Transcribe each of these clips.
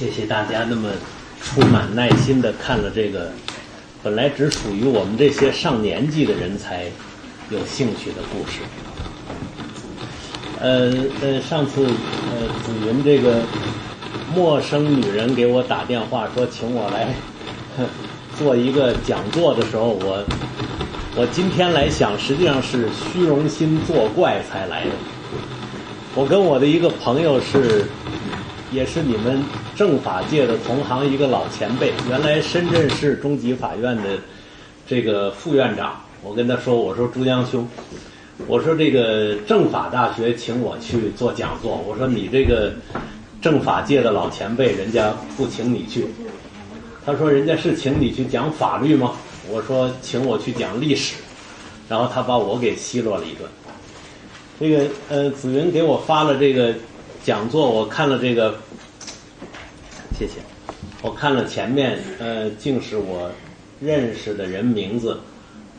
谢谢大家那么充满耐心的看了这个本来只属于我们这些上年纪的人才有兴趣的故事。呃呃，上次呃紫云这个陌生女人给我打电话说请我来做一个讲座的时候，我我今天来想，实际上是虚荣心作怪才来的。我跟我的一个朋友是，也是你们政法界的同行，一个老前辈，原来深圳市中级法院的这个副院长。我跟他说：“我说朱江兄，我说这个政法大学请我去做讲座，我说你这个政法界的老前辈，人家不请你去。”他说：“人家是请你去讲法律吗？”我说：“请我去讲历史。”然后他把我给奚落了一顿。这个呃，紫云给我发了这个讲座，我看了这个，谢谢。我看了前面，呃，竟是我认识的人名字，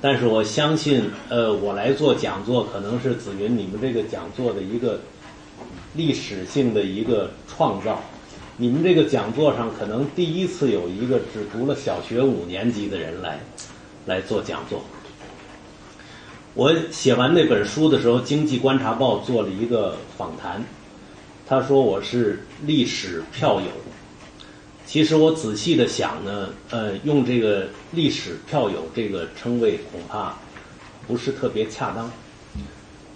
但是我相信，呃，我来做讲座，可能是紫云你们这个讲座的一个历史性的一个创造。你们这个讲座上，可能第一次有一个只读了小学五年级的人来来做讲座。我写完那本书的时候，《经济观察报》做了一个访谈，他说我是历史票友。其实我仔细的想呢，呃，用这个历史票友这个称谓恐怕不是特别恰当。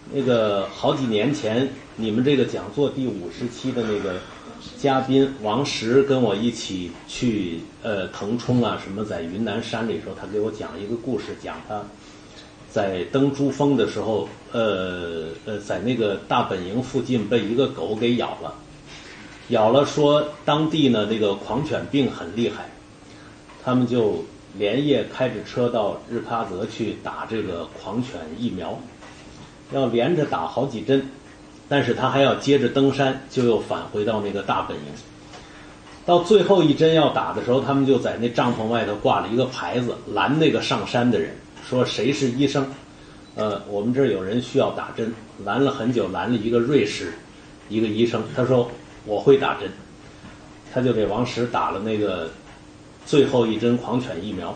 那个好几年前，你们这个讲座第五十期的那个嘉宾王石跟我一起去呃腾冲啊什么，在云南山里时候，他给我讲一个故事，讲他。在登珠峰的时候，呃呃，在那个大本营附近被一个狗给咬了，咬了说当地呢那个狂犬病很厉害，他们就连夜开着车到日喀则去打这个狂犬疫苗，要连着打好几针，但是他还要接着登山，就又返回到那个大本营，到最后一针要打的时候，他们就在那帐篷外头挂了一个牌子，拦那个上山的人。说谁是医生？呃，我们这儿有人需要打针，拦了很久，拦了一个瑞士一个医生。他说我会打针，他就给王石打了那个最后一针狂犬疫苗。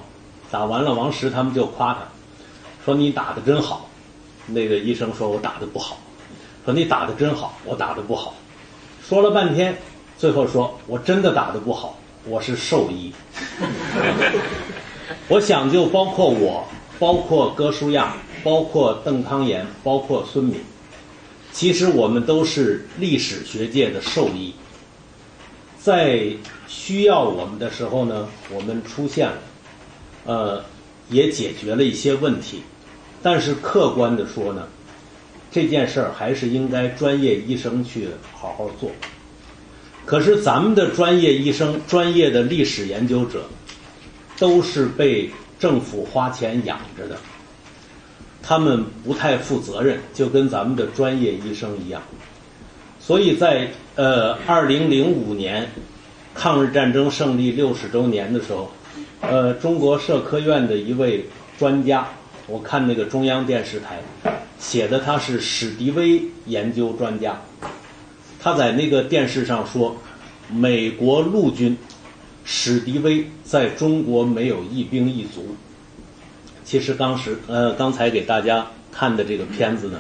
打完了，王石他们就夸他，说你打的真好。那个医生说我打的不好，说你打的真好，我打的不好。说了半天，最后说我真的打的不好，我是兽医。我想就包括我。包括哥舒亚，包括邓康炎，包括孙敏，其实我们都是历史学界的兽医，在需要我们的时候呢，我们出现了，呃，也解决了一些问题，但是客观的说呢，这件事儿还是应该专业医生去好好做。可是咱们的专业医生、专业的历史研究者，都是被。政府花钱养着的，他们不太负责任，就跟咱们的专业医生一样。所以在呃二零零五年抗日战争胜利六十周年的时候，呃中国社科院的一位专家，我看那个中央电视台写的他是史迪威研究专家，他在那个电视上说，美国陆军。史迪威在中国没有一兵一卒。其实当时，呃，刚才给大家看的这个片子呢，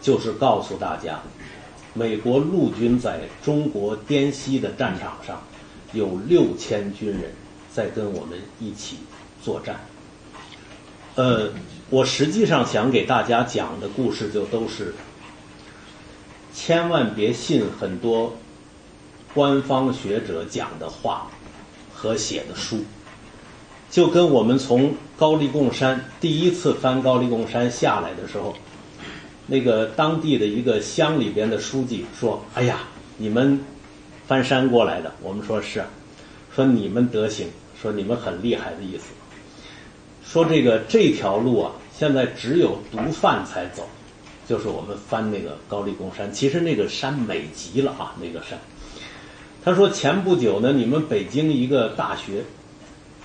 就是告诉大家，美国陆军在中国滇西的战场上有六千军人在跟我们一起作战。呃，我实际上想给大家讲的故事就都是，千万别信很多官方学者讲的话。和写的书，就跟我们从高黎贡山第一次翻高黎贡山下来的时候，那个当地的一个乡里边的书记说：“哎呀，你们翻山过来的。”我们说是，啊说你们德行，说你们很厉害的意思。说这个这条路啊，现在只有毒贩才走，就是我们翻那个高黎贡山。其实那个山美极了啊，那个山。他说：“前不久呢，你们北京一个大学，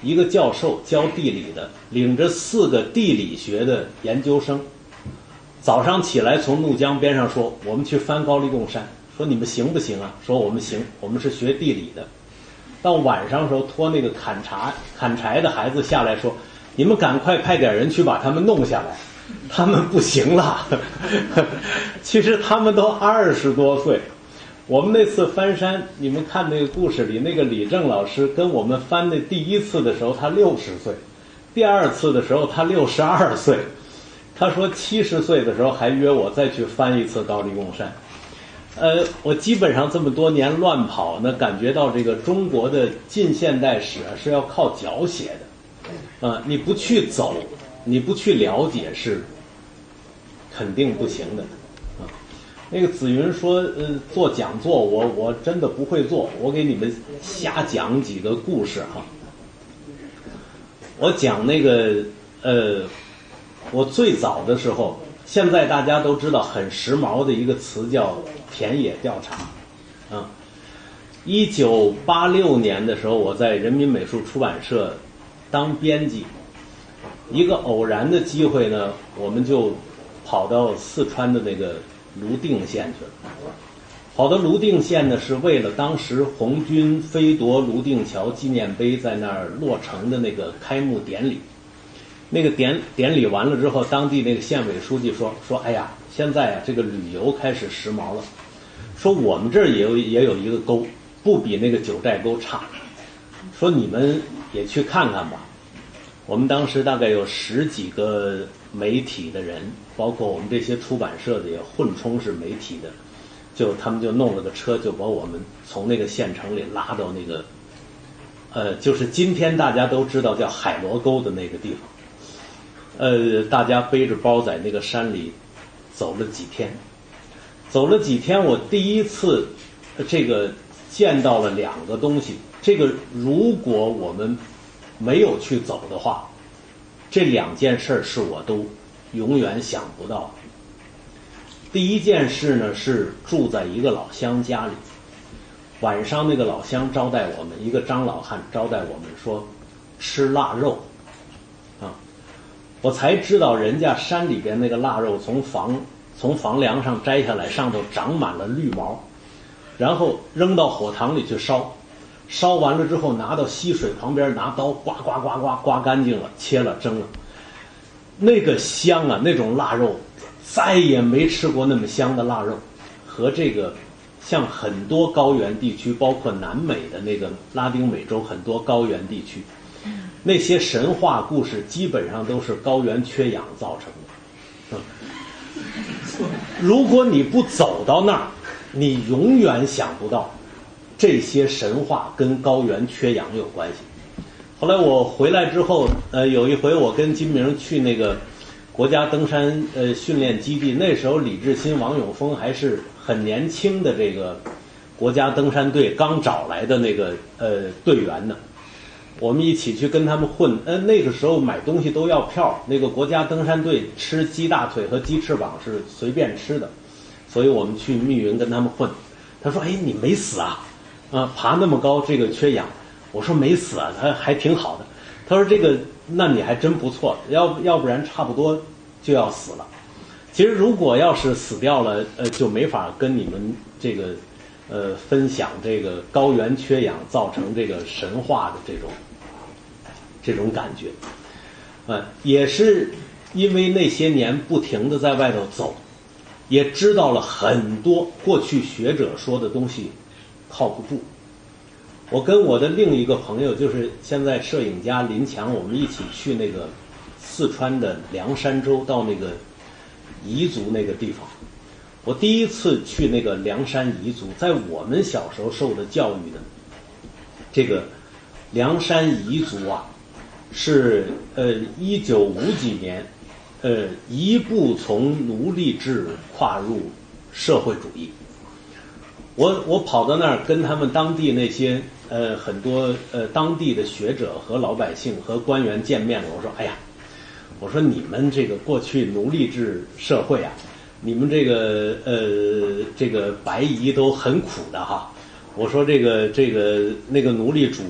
一个教授教地理的，领着四个地理学的研究生，早上起来从怒江边上说，我们去翻高黎贡山。说你们行不行啊？说我们行，我们是学地理的。到晚上时候，托那个砍柴砍柴的孩子下来说：“你们赶快派点人去把他们弄下来，他们不行了。”其实他们都二十多岁。我们那次翻山，你们看那个故事里，那个李正老师跟我们翻那第一次的时候，他六十岁；第二次的时候，他六十二岁。他说七十岁的时候还约我再去翻一次高黎贡山。呃，我基本上这么多年乱跑呢，感觉到这个中国的近现代史啊是要靠脚写的，啊，你不去走，你不去了解是肯定不行的。那个紫云说，呃，做讲座，我我真的不会做，我给你们瞎讲几个故事哈。我讲那个，呃，我最早的时候。现在大家都知道很时髦的一个词叫田野调查，啊，一九八六年的时候，我在人民美术出版社当编辑，一个偶然的机会呢，我们就跑到四川的那个泸定县去了。跑到泸定县呢，是为了当时红军飞夺泸定桥纪念碑在那儿落成的那个开幕典礼。那个典典礼完了之后，当地那个县委书记说说：“哎呀，现在啊，这个旅游开始时髦了。说我们这儿也有也有一个沟，不比那个九寨沟差。说你们也去看看吧。我们当时大概有十几个媒体的人，包括我们这些出版社的也混充是媒体的，就他们就弄了个车，就把我们从那个县城里拉到那个，呃，就是今天大家都知道叫海螺沟的那个地方。”呃，大家背着包在那个山里走了几天，走了几天，我第一次这个见到了两个东西。这个如果我们没有去走的话，这两件事儿是我都永远想不到。第一件事呢是住在一个老乡家里，晚上那个老乡招待我们，一个张老汉招待我们说吃腊肉。啊我才知道，人家山里边那个腊肉从房从房梁上摘下来，上头长满了绿毛，然后扔到火塘里去烧，烧完了之后拿到溪水旁边，拿刀刮刮刮刮刮干净了，切了蒸了，那个香啊！那种腊肉再也没吃过那么香的腊肉，和这个像很多高原地区，包括南美的那个拉丁美洲很多高原地区。那些神话故事基本上都是高原缺氧造成的。如果你不走到那儿，你永远想不到这些神话跟高原缺氧有关系。后来我回来之后，呃，有一回我跟金明去那个国家登山呃训练基地，那时候李志新、王永峰还是很年轻的这个国家登山队刚找来的那个呃队员呢。我们一起去跟他们混，呃，那个时候买东西都要票。那个国家登山队吃鸡大腿和鸡翅膀是随便吃的，所以我们去密云跟他们混。他说：“哎，你没死啊？啊，爬那么高，这个缺氧。”我说：“没死啊，他还挺好的。”他说：“这个，那你还真不错，要要不然差不多就要死了。其实如果要是死掉了，呃，就没法跟你们这个，呃，分享这个高原缺氧造成这个神话的这种。”这种感觉，呃，也是因为那些年不停的在外头走，也知道了很多过去学者说的东西靠不住。我跟我的另一个朋友，就是现在摄影家林强，我们一起去那个四川的凉山州，到那个彝族那个地方。我第一次去那个凉山彝族，在我们小时候受的教育的这个凉山彝族啊。是呃，一九五几年，呃，一步从奴隶制跨入社会主义。我我跑到那儿跟他们当地那些呃很多呃当地的学者和老百姓和官员见面了。我说：“哎呀，我说你们这个过去奴隶制社会啊，你们这个呃这个白彝都很苦的哈。我说这个这个那个奴隶主。”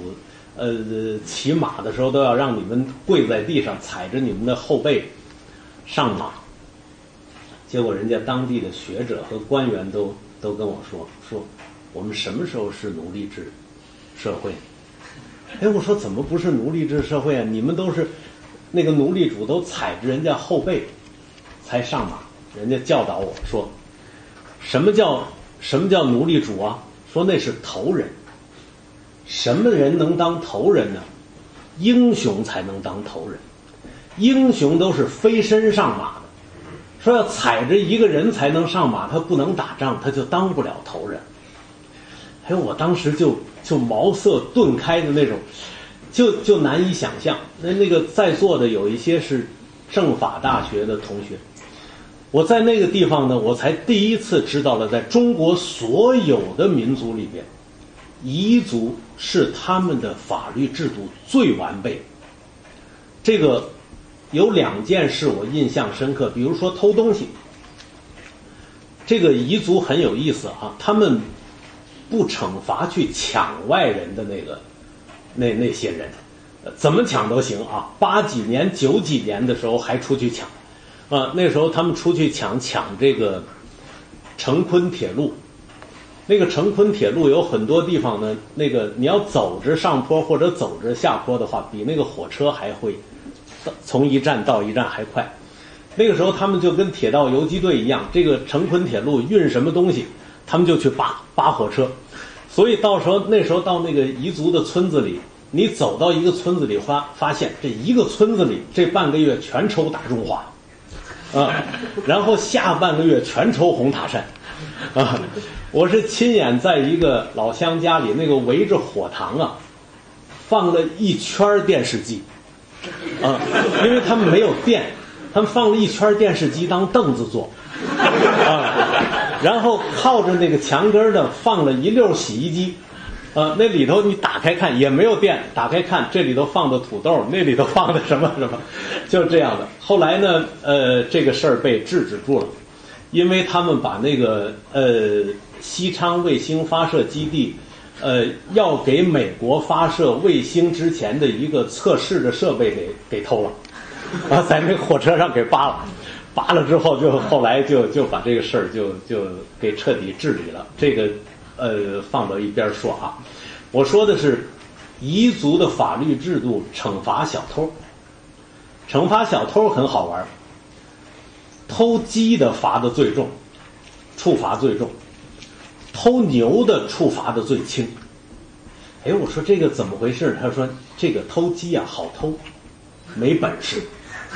呃，骑马的时候都要让你们跪在地上，踩着你们的后背上马。结果人家当地的学者和官员都都跟我说说，我们什么时候是奴隶制社会？哎，我说怎么不是奴隶制社会啊？你们都是那个奴隶主都踩着人家后背才上马，人家教导我说，什么叫什么叫奴隶主啊？说那是头人。什么人能当头人呢？英雄才能当头人。英雄都是飞身上马。说要踩着一个人才能上马，他不能打仗，他就当不了头人。哎，我当时就就茅塞顿开的那种，就就难以想象。那那个在座的有一些是政法大学的同学，我在那个地方呢，我才第一次知道了，在中国所有的民族里边，彝族是他们的法律制度最完备。这个。有两件事我印象深刻，比如说偷东西。这个彝族很有意思啊，他们不惩罚去抢外人的那个那那些人，怎么抢都行啊。八几年、九几年的时候还出去抢，啊，那时候他们出去抢抢这个成昆铁路。那个成昆铁路有很多地方呢，那个你要走着上坡或者走着下坡的话，比那个火车还会。从一站到一站还快，那个时候他们就跟铁道游击队一样，这个成昆铁路运什么东西，他们就去扒扒火车，所以到时候那时候到那个彝族的村子里，你走到一个村子里发发现这一个村子里这半个月全抽大中华，啊，然后下半个月全抽红塔山，啊，我是亲眼在一个老乡家里那个围着火塘啊，放了一圈电视机。啊，因为他们没有电，他们放了一圈电视机当凳子坐，啊，然后靠着那个墙根呢放了一溜洗衣机，啊，那里头你打开看也没有电，打开看这里头放的土豆，那里头放的什么什么，就是这样的。后来呢，呃，这个事儿被制止住了，因为他们把那个呃西昌卫星发射基地。呃，要给美国发射卫星之前的一个测试的设备给给偷了，啊，在那火车上给扒了，扒了之后就后来就就把这个事儿就就给彻底治理了。这个呃放到一边说啊，我说的是彝族的法律制度惩罚小偷，惩罚小偷很好玩，偷鸡的罚的最重，处罚最重。偷牛的处罚的最轻，哎，我说这个怎么回事？他说这个偷鸡啊好偷，没本事，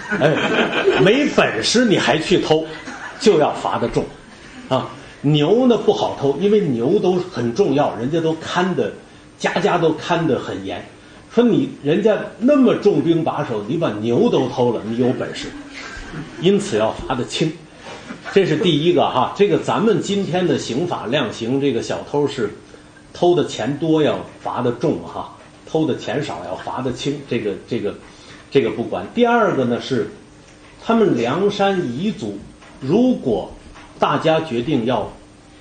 哎，没本事你还去偷，就要罚的重，啊，牛呢不好偷，因为牛都很重要，人家都看的，家家都看得很严。说你人家那么重兵把守，你把牛都偷了，你有本事，因此要罚的轻。这是第一个哈，这个咱们今天的刑法量刑，这个小偷是偷的钱多要罚的重哈，偷的钱少要罚的轻，这个这个这个不管。第二个呢是，他们梁山彝族，如果大家决定要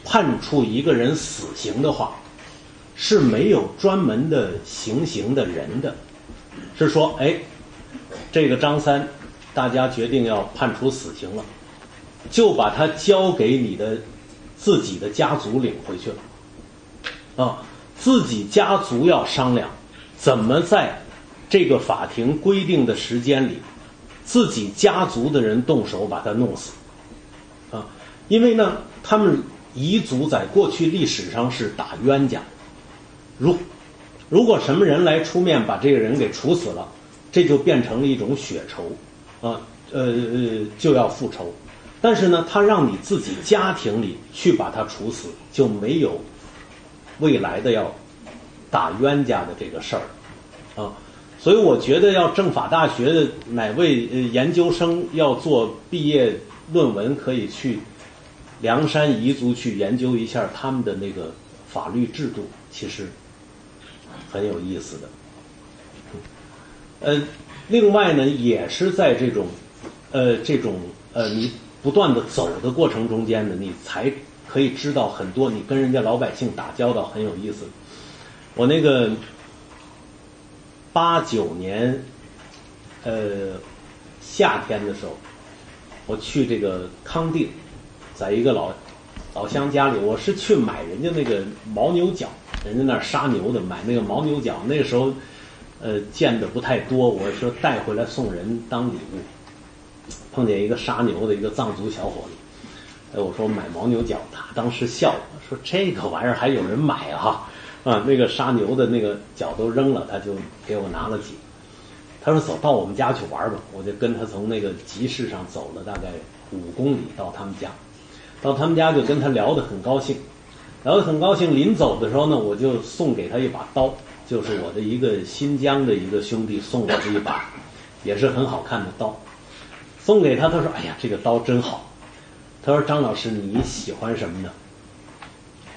判处一个人死刑的话，是没有专门的行刑的人的，是说哎，这个张三，大家决定要判处死刑了。就把它交给你的自己的家族领回去了，啊，自己家族要商量怎么在这个法庭规定的时间里，自己家族的人动手把他弄死，啊，因为呢，他们彝族在过去历史上是打冤家，如如果什么人来出面把这个人给处死了，这就变成了一种血仇，啊，呃呃，就要复仇。但是呢，他让你自己家庭里去把他处死，就没有未来的要打冤家的这个事儿啊。所以我觉得，要政法大学的哪位研究生要做毕业论文，可以去梁山彝族去研究一下他们的那个法律制度，其实很有意思的。呃，另外呢，也是在这种呃这种呃你。不断的走的过程中间呢，你才可以知道很多。你跟人家老百姓打交道很有意思。我那个八九年，呃，夏天的时候，我去这个康定，在一个老老乡家里，我是去买人家那个牦牛角，人家那儿杀牛的，买那个牦牛角。那个时候呃见的不太多，我说带回来送人当礼物。碰见一个杀牛的一个藏族小伙子，哎，我说买牦牛角，他当时笑了，说这个玩意儿还有人买啊？啊，那个杀牛的那个角都扔了，他就给我拿了几。他说走到我们家去玩吧，我就跟他从那个集市上走了大概五公里到他们家，到他们家就跟他聊得很高兴，聊得很高兴。临走的时候呢，我就送给他一把刀，就是我的一个新疆的一个兄弟送我的一把，也是很好看的刀。送给他，他说：“哎呀，这个刀真好。”他说：“张老师，你喜欢什么呢？”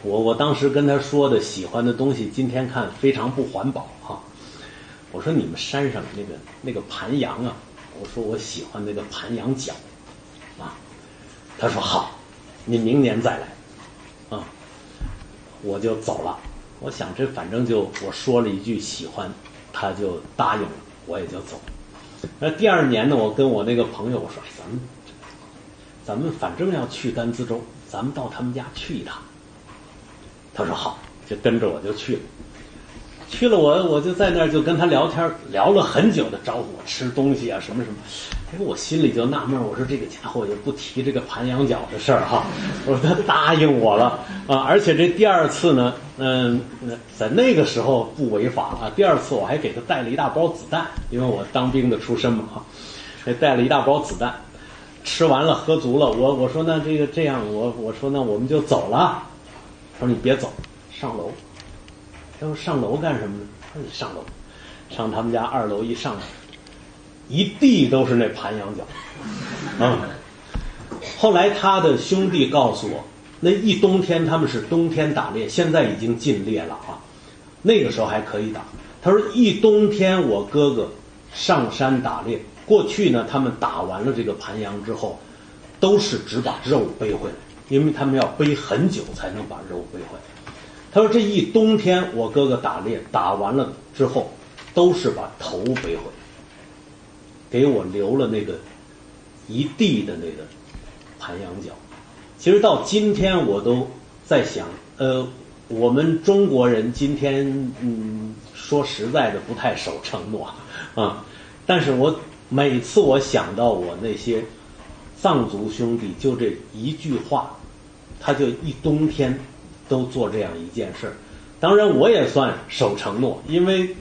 我我当时跟他说的喜欢的东西，今天看非常不环保哈。我说：“你们山上那个那个盘羊啊，我说我喜欢那个盘羊角啊。”他说：“好，你明年再来啊。”我就走了。我想这反正就我说了一句喜欢，他就答应了，我也就走了。那第二年呢，我跟我那个朋友我说：“，咱们，咱们反正要去甘孜州，咱们到他们家去一趟。”他说：“好。”就跟着我就去了。去了，我我就在那儿就跟他聊天，聊了很久的，招呼我吃东西啊，什么什么。哎，我心里就纳闷，我说这个家伙也不提这个盘羊角的事儿哈。我说他答应我了啊，而且这第二次呢，嗯，在那个时候不违法啊。第二次我还给他带了一大包子弹，因为我当兵的出身嘛哈，还带了一大包子弹。吃完了，喝足了，我我说那这个这样，我我说那我们就走了。他说你别走，上楼。他说上楼干什么呢？他说你上楼，上他们家二楼一上。一地都是那盘羊角，啊！后来他的兄弟告诉我，那一冬天他们是冬天打猎，现在已经禁猎了啊。那个时候还可以打。他说一冬天我哥哥上山打猎，过去呢他们打完了这个盘羊之后，都是只把肉背回来，因为他们要背很久才能把肉背回来。他说这一冬天我哥哥打猎打完了之后，都是把头背回来。给我留了那个一地的那个盘羊角，其实到今天我都在想，呃，我们中国人今天嗯，说实在的不太守承诺啊，但是我每次我想到我那些藏族兄弟，就这一句话，他就一冬天都做这样一件事儿，当然我也算守承诺，因为。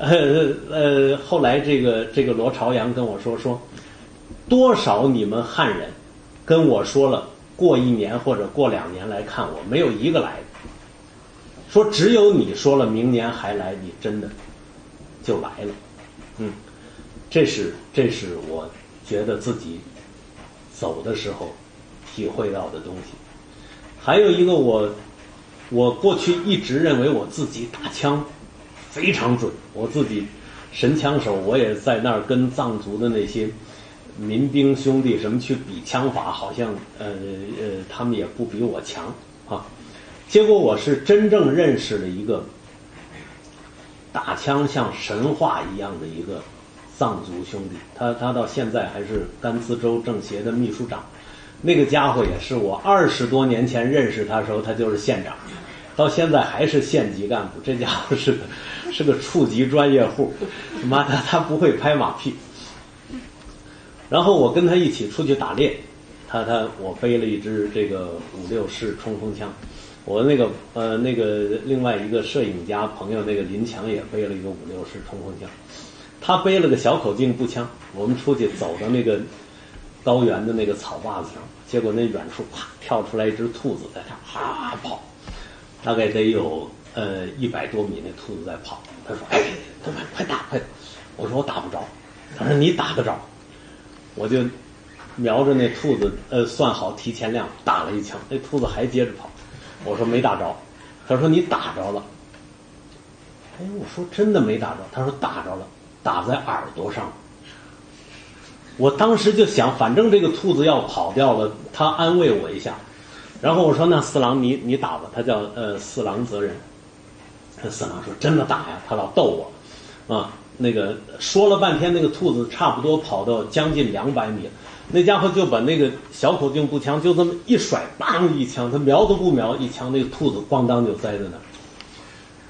呃呃，后来这个这个罗朝阳跟我说说，多少你们汉人跟我说了，过一年或者过两年来看我，没有一个来的。说只有你说了明年还来，你真的就来了。嗯，这是这是我觉得自己走的时候体会到的东西。还有一个，我我过去一直认为我自己打枪。非常准，我自己神枪手，我也在那儿跟藏族的那些民兵兄弟什么去比枪法，好像呃呃，他们也不比我强啊。结果我是真正认识了一个打枪像神话一样的一个藏族兄弟，他他到现在还是甘孜州政协的秘书长。那个家伙也是我二十多年前认识他的时候，他就是县长。到现在还是县级干部，这家伙是个是个处级专业户，妈的他不会拍马屁。然后我跟他一起出去打猎，他他我背了一支这个五六式冲锋枪，我那个呃那个另外一个摄影家朋友那个林强也背了一个五六式冲锋枪，他背了个小口径步枪，我们出去走到那个高原的那个草坝子上，结果那远处啪跳出来一只兔子在那哈跑。大概得有呃一百多米，那兔子在跑。他说：“哎，快快打，快！”我说：“我打不着。”他说：“你打得着。”我就瞄着那兔子，呃，算好提前量，打了一枪。那兔子还接着跑。我说：“没打着。”他说：“你打着了。”哎，我说：“真的没打着。”他说：“打着了，打在耳朵上了。”我当时就想，反正这个兔子要跑掉了，他安慰我一下。然后我说：“那四郎，你你打吧。”他叫呃四郎泽人。四郎说：“真的打呀！”他老逗我，啊，那个说了半天，那个兔子差不多跑到将近两百米，那家伙就把那个小口径步枪就这么一甩，当一枪，他瞄都不瞄，一枪那个兔子咣当就栽在那儿。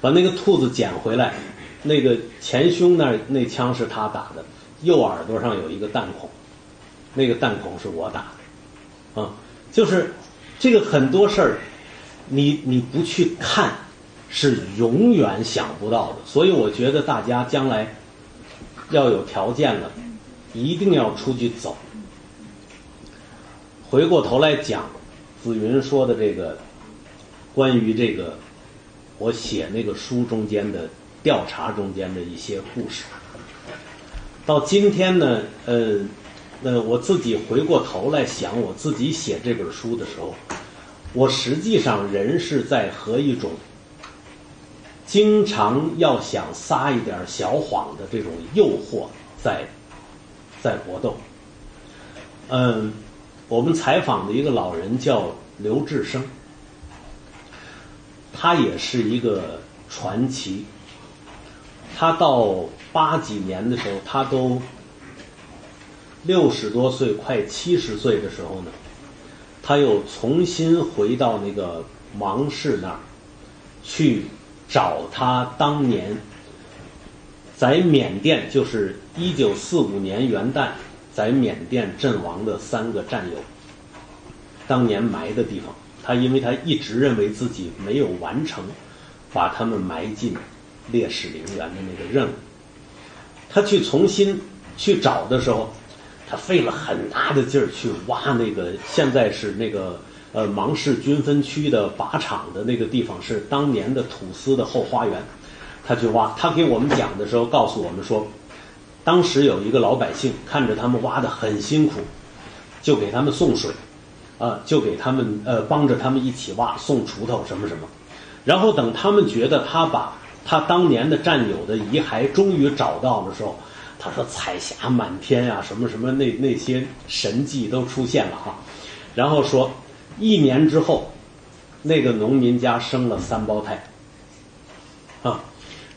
把那个兔子捡回来，那个前胸那儿那枪是他打的，右耳朵上有一个弹孔，那个弹孔是我打的，啊，就是这个很多事儿，你你不去看，是永远想不到的。所以我觉得大家将来要有条件了，一定要出去走。回过头来讲，紫云说的这个关于这个我写那个书中间的调查中间的一些故事，到今天呢，呃，呃，我自己回过头来想我自己写这本书的时候，我实际上人是在和一种经常要想撒一点小谎的这种诱惑在在搏斗，嗯。我们采访的一个老人叫刘志生，他也是一个传奇。他到八几年的时候，他都六十多岁，快七十岁的时候呢，他又重新回到那个王室那儿去找他当年在缅甸，就是一九四五年元旦。在缅甸阵亡的三个战友，当年埋的地方，他因为他一直认为自己没有完成把他们埋进烈士陵园的那个任务，他去重新去找的时候，他费了很大的劲儿去挖那个现在是那个呃芒市军分区的靶场的那个地方是当年的土司的后花园，他去挖，他给我们讲的时候告诉我们说。当时有一个老百姓看着他们挖的很辛苦，就给他们送水，啊，就给他们呃帮着他们一起挖，送锄头什么什么。然后等他们觉得他把他当年的战友的遗骸终于找到的时候，他说彩霞满天呀，什么什么那那些神迹都出现了哈。然后说一年之后，那个农民家生了三胞胎，啊，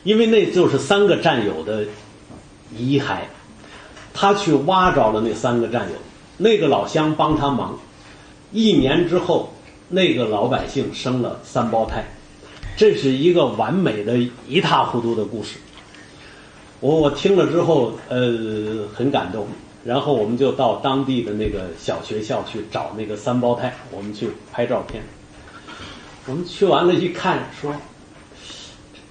因为那就是三个战友的。遗骸，他去挖着了那三个战友，那个老乡帮他忙，一年之后，那个老百姓生了三胞胎，这是一个完美的一塌糊涂的故事。我我听了之后，呃，很感动。然后我们就到当地的那个小学校去找那个三胞胎，我们去拍照片。我们去完了，一看说。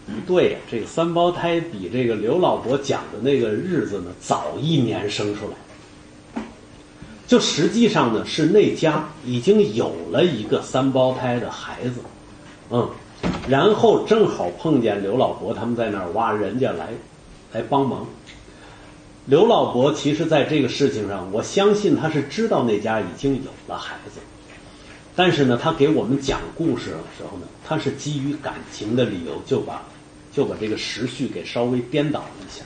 不对呀，这个三胞胎比这个刘老伯讲的那个日子呢早一年生出来，就实际上呢是那家已经有了一个三胞胎的孩子，嗯，然后正好碰见刘老伯他们在那儿挖，人家来来帮忙。刘老伯其实在这个事情上，我相信他是知道那家已经有了孩子，但是呢，他给我们讲故事的时候呢，他是基于感情的理由就把。就把这个时序给稍微颠倒一下。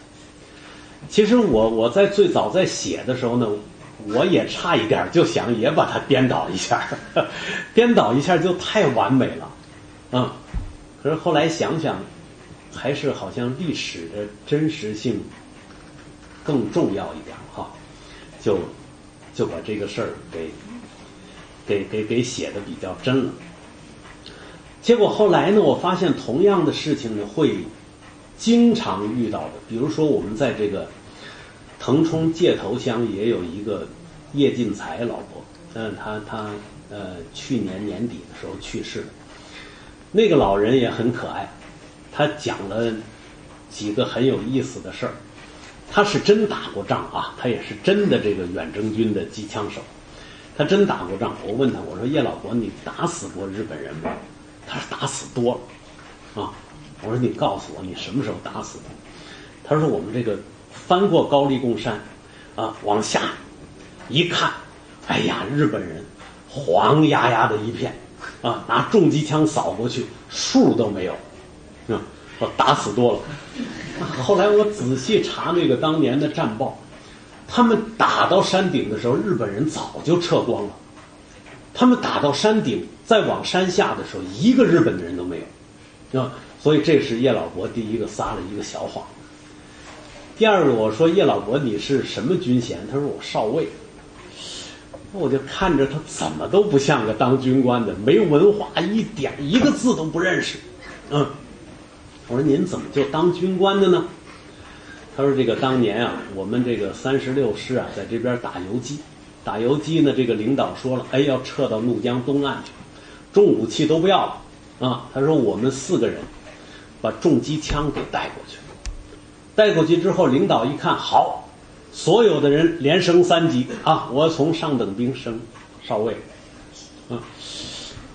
其实我我在最早在写的时候呢，我也差一点就想也把它颠倒一下，颠倒一下就太完美了，嗯。可是后来想想，还是好像历史的真实性更重要一点哈，就就把这个事儿给给给给写的比较真了。结果后来呢？我发现同样的事情呢，会经常遇到的。比如说，我们在这个腾冲界头乡也有一个叶进才老伯，嗯，他他呃去年年底的时候去世了。那个老人也很可爱，他讲了几个很有意思的事儿。他是真打过仗啊，他也是真的这个远征军的机枪手，他真打过仗。我问他，我说叶老伯，你打死过日本人吗？他说打死多了，啊！我说你告诉我你什么时候打死的？他说我们这个翻过高丽贡山，啊，往下一看，哎呀，日本人黄压压的一片，啊，拿重机枪扫过去，数都没有，啊，说打死多了。后来我仔细查那个当年的战报，他们打到山顶的时候，日本人早就撤光了。他们打到山顶，再往山下的时候，一个日本的人都没有，啊，所以这是叶老伯第一个撒了一个小谎。第二个，我说叶老伯你是什么军衔？他说我少尉。我就看着他怎么都不像个当军官的，没文化，一点一个字都不认识，嗯。我说您怎么就当军官的呢？他说这个当年啊，我们这个三十六师啊，在这边打游击，打游击呢，这个领导说了，哎，要撤到怒江东岸去，重武器都不要了啊。他说我们四个人把重机枪给带过去，带过去之后，领导一看，好，所有的人连升三级啊，我从上等兵升少尉，啊，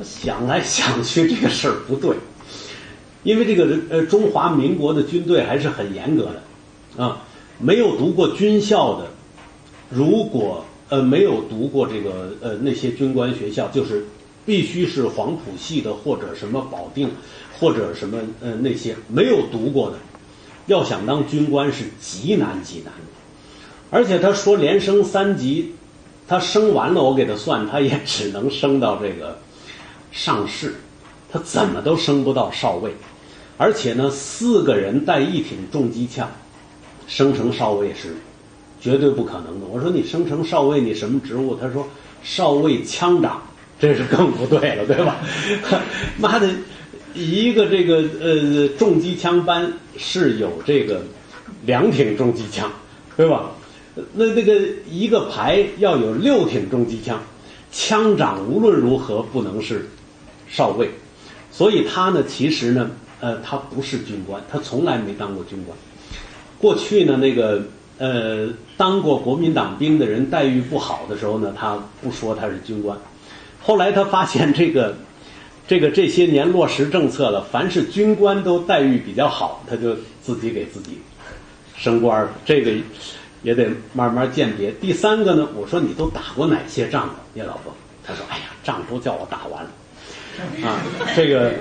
想来想去这个事儿不对。因为这个呃，中华民国的军队还是很严格的，啊，没有读过军校的，如果呃没有读过这个呃那些军官学校，就是必须是黄埔系的或者什么保定或者什么呃那些没有读过的，要想当军官是极难极难的。而且他说连升三级，他升完了我给他算，他也 只能升到这个上士，他怎么都升不到少尉。而且呢，四个人带一挺重机枪，升成少尉是绝对不可能的。我说你升成少尉，你什么职务？他说少尉枪长，这是更不对了，对吧？妈的，一个这个呃重机枪班是有这个两挺重机枪，对吧？那那个一个排要有六挺重机枪，枪长无论如何不能是少尉，所以他呢，其实呢。呃，他不是军官，他从来没当过军官。过去呢，那个呃，当过国民党兵的人待遇不好的时候呢，他不说他是军官。后来他发现这个这个这些年落实政策了，凡是军官都待遇比较好，他就自己给自己升官了。这个也得慢慢鉴别。第三个呢，我说你都打过哪些仗叶老伯？他说：“哎呀，仗都叫我打完了。”啊，这个。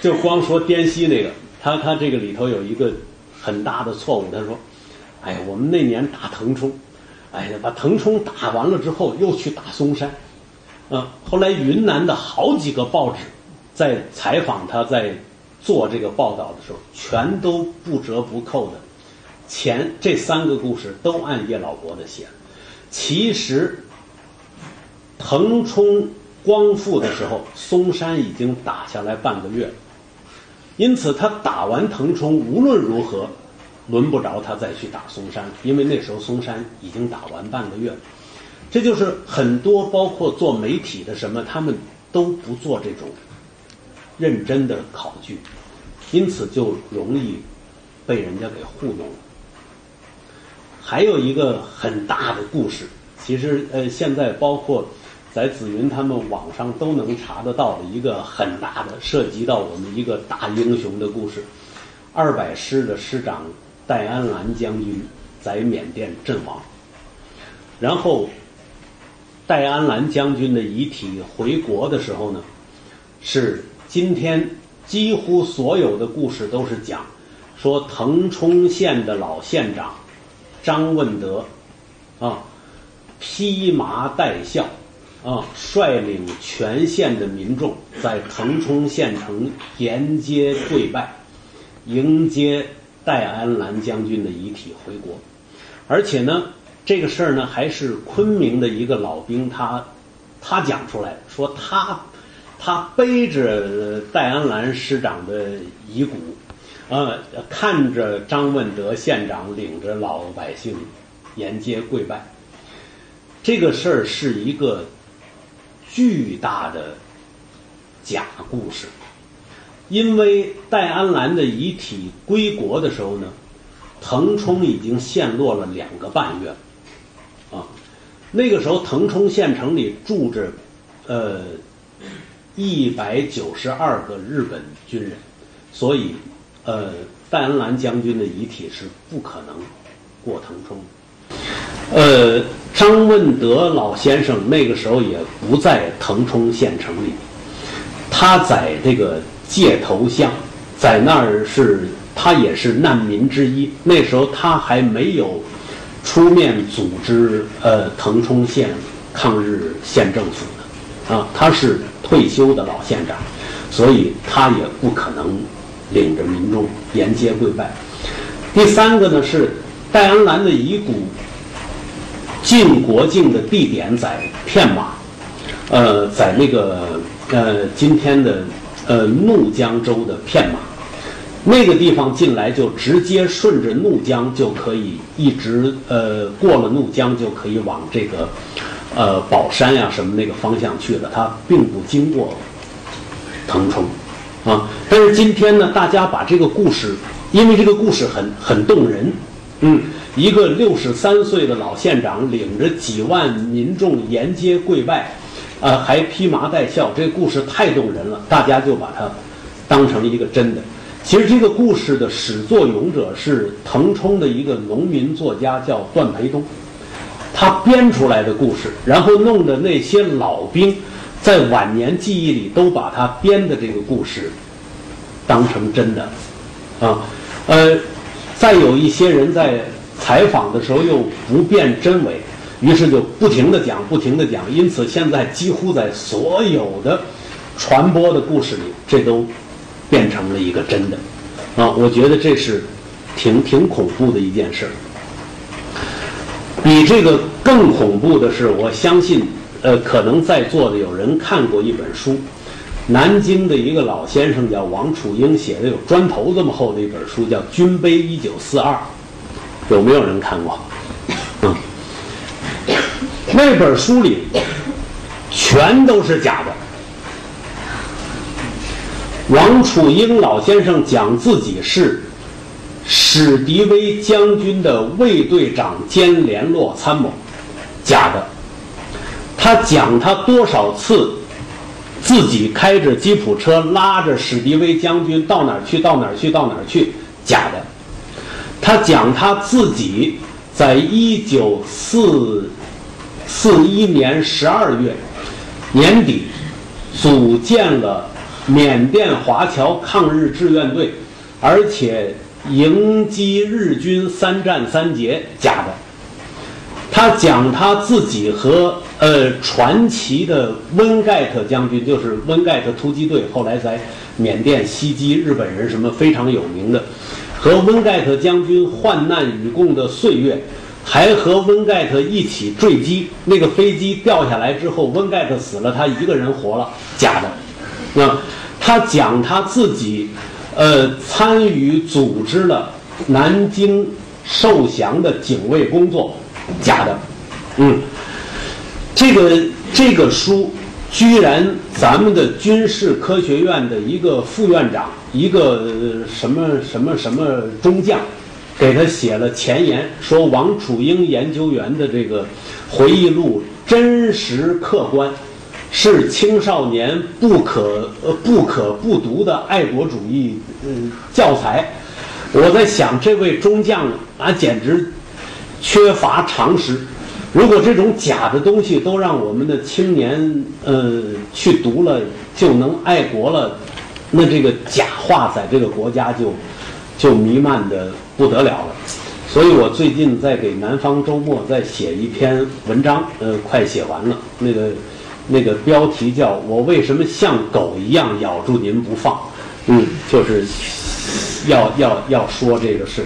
就光说滇西那个，他他这个里头有一个很大的错误。他说：“哎呀，我们那年打腾冲，哎呀，把腾冲打完了之后，又去打嵩山。啊，后来云南的好几个报纸在采访他，在做这个报道的时候，全都不折不扣的前这三个故事都按叶老伯的写。其实腾冲光复的时候，嵩山已经打下来半个月了。”因此，他打完腾冲，无论如何，轮不着他再去打嵩山，因为那时候嵩山已经打完半个月了。这就是很多包括做媒体的什么，他们都不做这种认真的考据，因此就容易被人家给糊弄了。还有一个很大的故事，其实呃，现在包括。在紫云他们网上都能查得到的一个很大的涉及到我们一个大英雄的故事，二百师的师长戴安澜将军在缅甸阵亡，然后戴安澜将军的遗体回国的时候呢，是今天几乎所有的故事都是讲说腾冲县的老县长张问德啊披麻戴孝。啊！率领全县的民众在腾冲县城沿街跪拜，迎接戴安澜将军的遗体回国。而且呢，这个事儿呢，还是昆明的一个老兵他他讲出来说，他他背着戴安澜师长的遗骨，呃，看着张问德县长领着老百姓沿街跪拜。这个事儿是一个。巨大的假故事，因为戴安澜的遗体归国的时候呢，腾冲已经陷落了两个半月，啊，那个时候腾冲县城里住着呃一百九十二个日本军人，所以呃戴安澜将军的遗体是不可能过腾冲。呃，张问德老先生那个时候也不在腾冲县城里，他在这个界头乡，在那儿是他也是难民之一。那时候他还没有出面组织呃腾冲县抗日县政府，啊，他是退休的老县长，所以他也不可能领着民众沿街跪拜。第三个呢是戴安澜的遗骨。进国境的地点在片马，呃，在那个呃今天的呃怒江州的片马，那个地方进来就直接顺着怒江就可以一直呃过了怒江就可以往这个呃宝山呀什么那个方向去了，它并不经过腾冲啊。但是今天呢，大家把这个故事，因为这个故事很很动人，嗯，一个六十三岁的老县长领着几万民众沿街跪拜，呃，还披麻戴孝，这个故事太动人了，大家就把它当成一个真的。其实这个故事的始作俑者是腾冲的一个农民作家，叫段培东，他编出来的故事，然后弄得那些老兵在晚年记忆里都把他编的这个故事当成真的，啊，呃，再有一些人在采访的时候又不辨真伪，于是就不停的讲，不停的讲，因此现在几乎在所有的传播的故事里，这都。变成了一个真的，啊，我觉得这是挺挺恐怖的一件事。比这个更恐怖的是，我相信，呃，可能在座的有人看过一本书，南京的一个老先生叫王楚英写的，有砖头这么厚的一本书，叫《军碑一九四二》，有没有人看过？嗯，那本书里全都是假的。王楚英老先生讲自己是史迪威将军的卫队长兼联络参谋，假的。他讲他多少次自己开着吉普车拉着史迪威将军到哪儿去到哪儿去到哪儿去，假的。他讲他自己在一九四四一年十二月年底组建了。缅甸华侨抗日志愿队，而且迎击日军三战三捷，假的。他讲他自己和呃传奇的温盖特将军，就是温盖特突击队，后来在缅甸袭击日本人什么非常有名的，和温盖特将军患难与共的岁月，还和温盖特一起坠机，那个飞机掉下来之后，温盖特死了，他一个人活了，假的。那他讲他自己，呃，参与组织了南京受降的警卫工作，假的，嗯，这个这个书，居然咱们的军事科学院的一个副院长，一个什么什么什么中将，给他写了前言，说王楚英研究员的这个回忆录真实客观。是青少年不可呃不可不读的爱国主义嗯教材。我在想，这位中将啊，简直缺乏常识。如果这种假的东西都让我们的青年呃去读了，就能爱国了，那这个假话在这个国家就就弥漫的不得了了。所以我最近在给《南方周末》在写一篇文章，呃，快写完了，那个。那个标题叫我为什么像狗一样咬住您不放？嗯，就是要要要说这个事。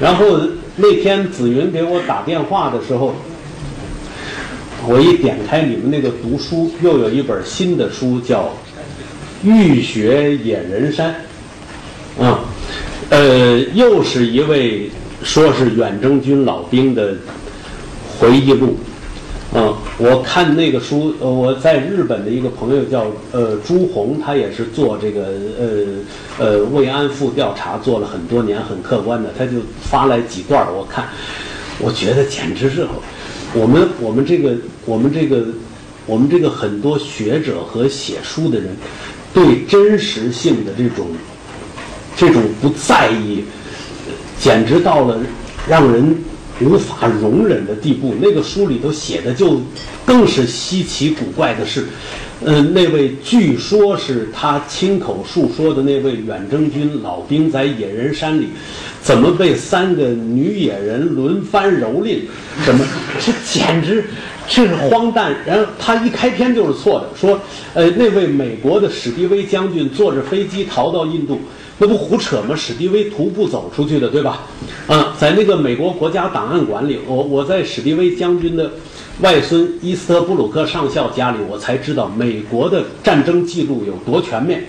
然后那天紫云给我打电话的时候，我一点开你们那个读书，又有一本新的书叫《欲学野人山》，啊，呃，又是一位说是远征军老兵的回忆录。嗯，我看那个书，呃，我在日本的一个朋友叫呃朱红，他也是做这个呃呃慰安妇调查，做了很多年，很客观的，他就发来几段我看，我觉得简直是，我们我们这个我们这个我们这个很多学者和写书的人，对真实性的这种这种不在意，简直到了让人。无法容忍的地步，那个书里头写的就更是稀奇古怪的是，嗯，那位据说是他亲口述说的那位远征军老兵在野人山里，怎么被三个女野人轮番蹂躏，什么这简直这是荒诞。然后他一开篇就是错的，说呃那位美国的史迪威将军坐着飞机逃到印度。那不胡扯吗？史迪威徒步走出去的，对吧？啊，在那个美国国家档案馆里，我我在史迪威将军的外孙伊斯特布鲁克上校家里，我才知道美国的战争记录有多全面。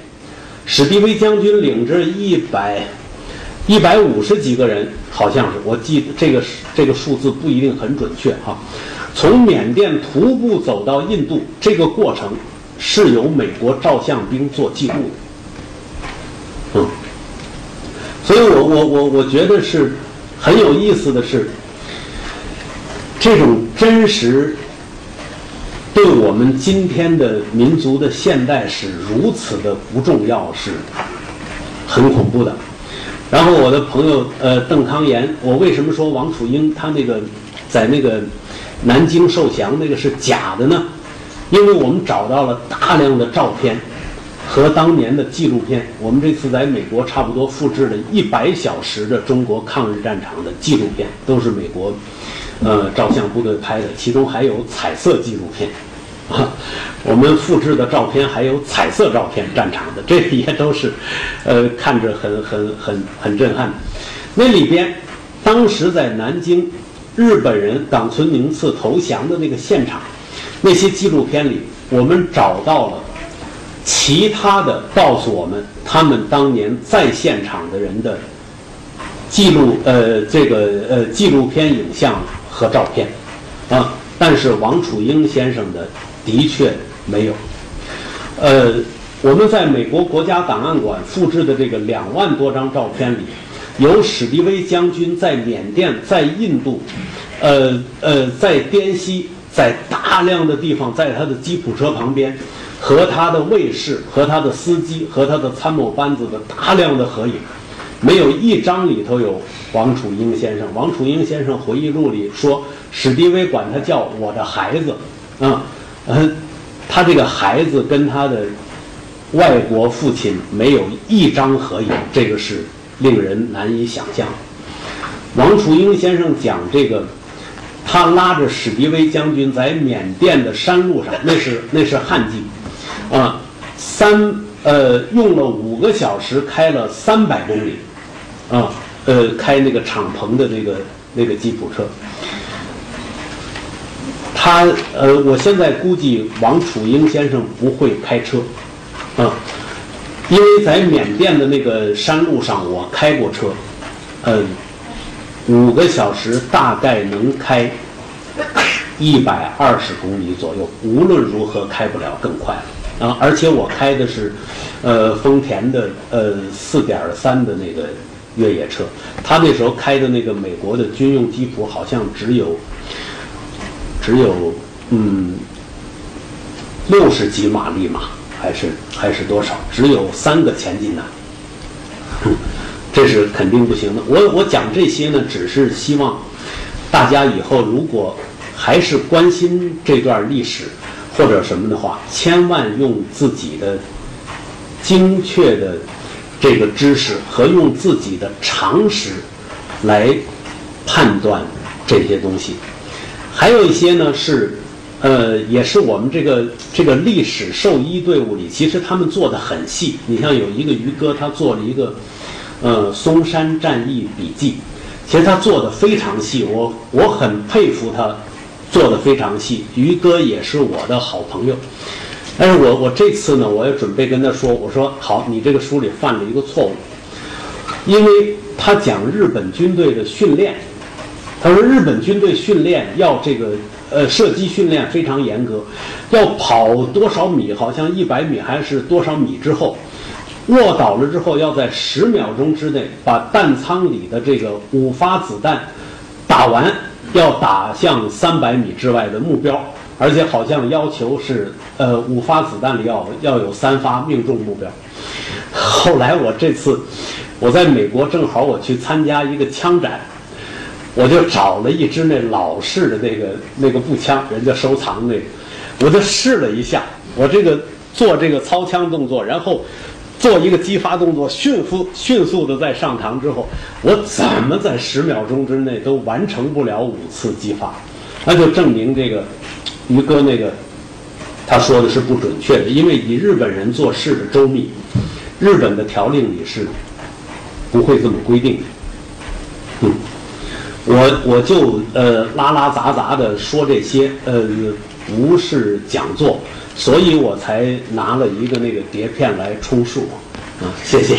史迪威将军领着一百一百五十几个人，好像是我记得这个这个数字不一定很准确哈。从缅甸徒步走到印度，这个过程是由美国照相兵做记录的。嗯，所以我我我我觉得是很有意思的是，这种真实对我们今天的民族的现代史如此的不重要，是很恐怖的。然后我的朋友呃邓康炎，我为什么说王楚英他那个在那个南京受降那个是假的呢？因为我们找到了大量的照片和当年的纪录片。我们这次在美国差不多复制了一百小时的中国抗日战场的纪录片，都是美国呃照相部队拍的，其中还有彩色纪录片。啊，我们复制的照片还有彩色照片，战场的这也都是，呃，看着很很很很震撼。那里边，当时在南京，日本人冈村宁次投降的那个现场，那些纪录片里，我们找到了其他的告诉我们他们当年在现场的人的记录，呃，这个呃纪录片影像和照片，啊，但是王楚英先生的。的确没有，呃，我们在美国国家档案馆复制的这个两万多张照片里，有史迪威将军在缅甸、在印度，呃呃，在滇西，在大量的地方，在他的吉普车旁边，和他的卫士、和他的司机、和他的参谋班子的大量的合影，没有一张里头有王楚英先生。王楚英先生回忆录里说，史迪威管他叫我的孩子，啊。嗯，他这个孩子跟他的外国父亲没有一张合影，这个是令人难以想象。王楚英先生讲这个，他拉着史迪威将军在缅甸的山路上，那是那是旱季，啊，三呃用了五个小时开了三百公里，啊呃开那个敞篷的那个那个吉普车。他呃，我现在估计王楚英先生不会开车，啊，因为在缅甸的那个山路上我开过车，嗯，五个小时大概能开一百二十公里左右，无论如何开不了更快啊！而且我开的是呃丰田的呃四点三的那个越野车，他那时候开的那个美国的军用吉普好像只有。只有嗯六十几马力嘛，还是还是多少？只有三个前进档，这是肯定不行的。我我讲这些呢，只是希望大家以后如果还是关心这段历史或者什么的话，千万用自己的精确的这个知识和用自己的常识来判断这些东西。还有一些呢是，呃，也是我们这个这个历史兽医队伍里，其实他们做的很细。你像有一个于哥，他做了一个，呃，嵩山战役笔记，其实他做的非常细，我我很佩服他，做的非常细。于哥也是我的好朋友，但是我我这次呢，我也准备跟他说，我说好，你这个书里犯了一个错误，因为他讲日本军队的训练。他说：“日本军队训练要这个呃射击训练非常严格，要跑多少米？好像一百米还是多少米之后，卧倒了之后，要在十秒钟之内把弹仓里的这个五发子弹打完，要打向三百米之外的目标，而且好像要求是呃五发子弹里要要有三发命中目标。后来我这次我在美国正好我去参加一个枪展。”我就找了一支那老式的那个那个步枪，人家收藏那个，我就试了一下，我这个做这个操枪动作，然后做一个激发动作，迅速迅速的在上膛之后，我怎么在十秒钟之内都完成不了五次激发，那就证明这个于哥那个他说的是不准确的，因为以日本人做事的周密，日本的条令里是不会这么规定的，嗯。我我就呃拉拉杂杂的说这些，呃不是讲座，所以我才拿了一个那个碟片来充数，啊，谢谢。